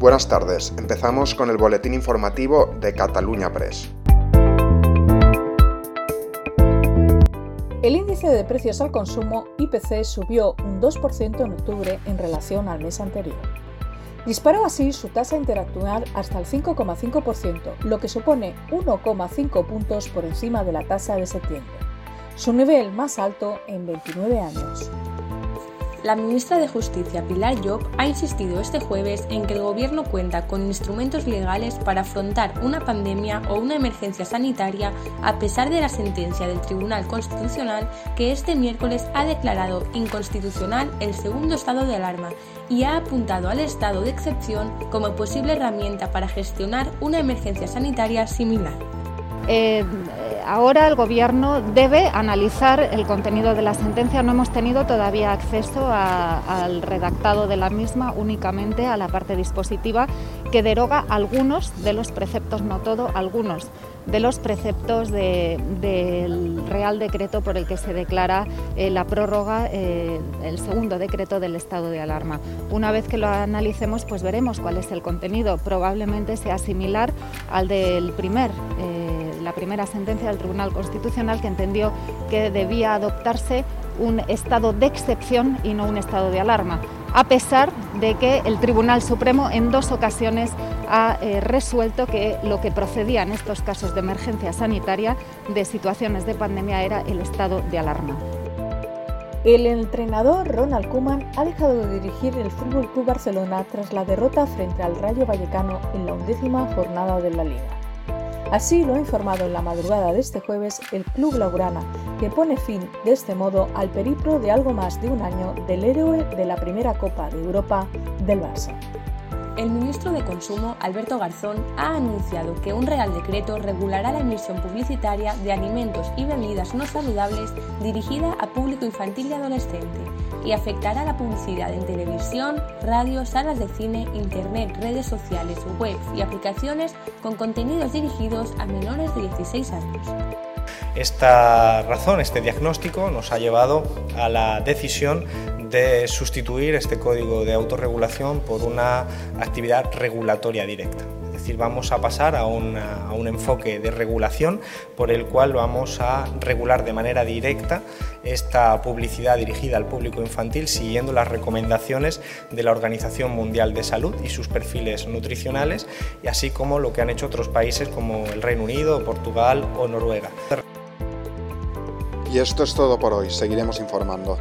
Buenas tardes, empezamos con el boletín informativo de Cataluña Press. El índice de precios al consumo IPC subió un 2% en octubre en relación al mes anterior. Disparó así su tasa interactual hasta el 5,5%, lo que supone 1,5 puntos por encima de la tasa de septiembre, su nivel más alto en 29 años. La ministra de Justicia, Pilar Job, ha insistido este jueves en que el Gobierno cuenta con instrumentos legales para afrontar una pandemia o una emergencia sanitaria a pesar de la sentencia del Tribunal Constitucional que este miércoles ha declarado inconstitucional el segundo estado de alarma y ha apuntado al estado de excepción como posible herramienta para gestionar una emergencia sanitaria similar. Eh, ahora el Gobierno debe analizar el contenido de la sentencia. No hemos tenido todavía acceso al redactado de la misma, únicamente a la parte dispositiva que deroga algunos de los preceptos, no todo, algunos de los preceptos del Real Decreto por el que se declara eh, la prórroga, eh, el segundo decreto del estado de alarma. Una vez que lo analicemos, pues veremos cuál es el contenido. Probablemente sea similar al del primer. Eh, la primera sentencia del Tribunal Constitucional que entendió que debía adoptarse un estado de excepción y no un estado de alarma, a pesar de que el Tribunal Supremo en dos ocasiones ha eh, resuelto que lo que procedía en estos casos de emergencia sanitaria, de situaciones de pandemia, era el estado de alarma. El entrenador Ronald Koeman ha dejado de dirigir el Fútbol Club Barcelona tras la derrota frente al Rayo Vallecano en la undécima jornada de la Liga. Así lo ha informado en la madrugada de este jueves el Club Laurana, que pone fin de este modo al periplo de algo más de un año del héroe de la primera Copa de Europa del Barça. El ministro de Consumo, Alberto Garzón, ha anunciado que un Real Decreto regulará la emisión publicitaria de alimentos y bebidas no saludables dirigida a público infantil y adolescente y afectará la publicidad en televisión, radio, salas de cine, internet, redes sociales, webs y aplicaciones con contenidos dirigidos a menores de 16 años. Esta razón, este diagnóstico, nos ha llevado a la decisión de sustituir este código de autorregulación por una actividad regulatoria directa. Es decir, vamos a pasar a, un enfoque de regulación por el cual vamos a regular de manera directa esta publicidad dirigida al público infantil siguiendo las recomendaciones de la Organización Mundial de Salud y sus perfiles nutricionales, y así como lo que han hecho otros países como el Reino Unido, Portugal o Noruega. Y esto es todo por hoy, seguiremos informando.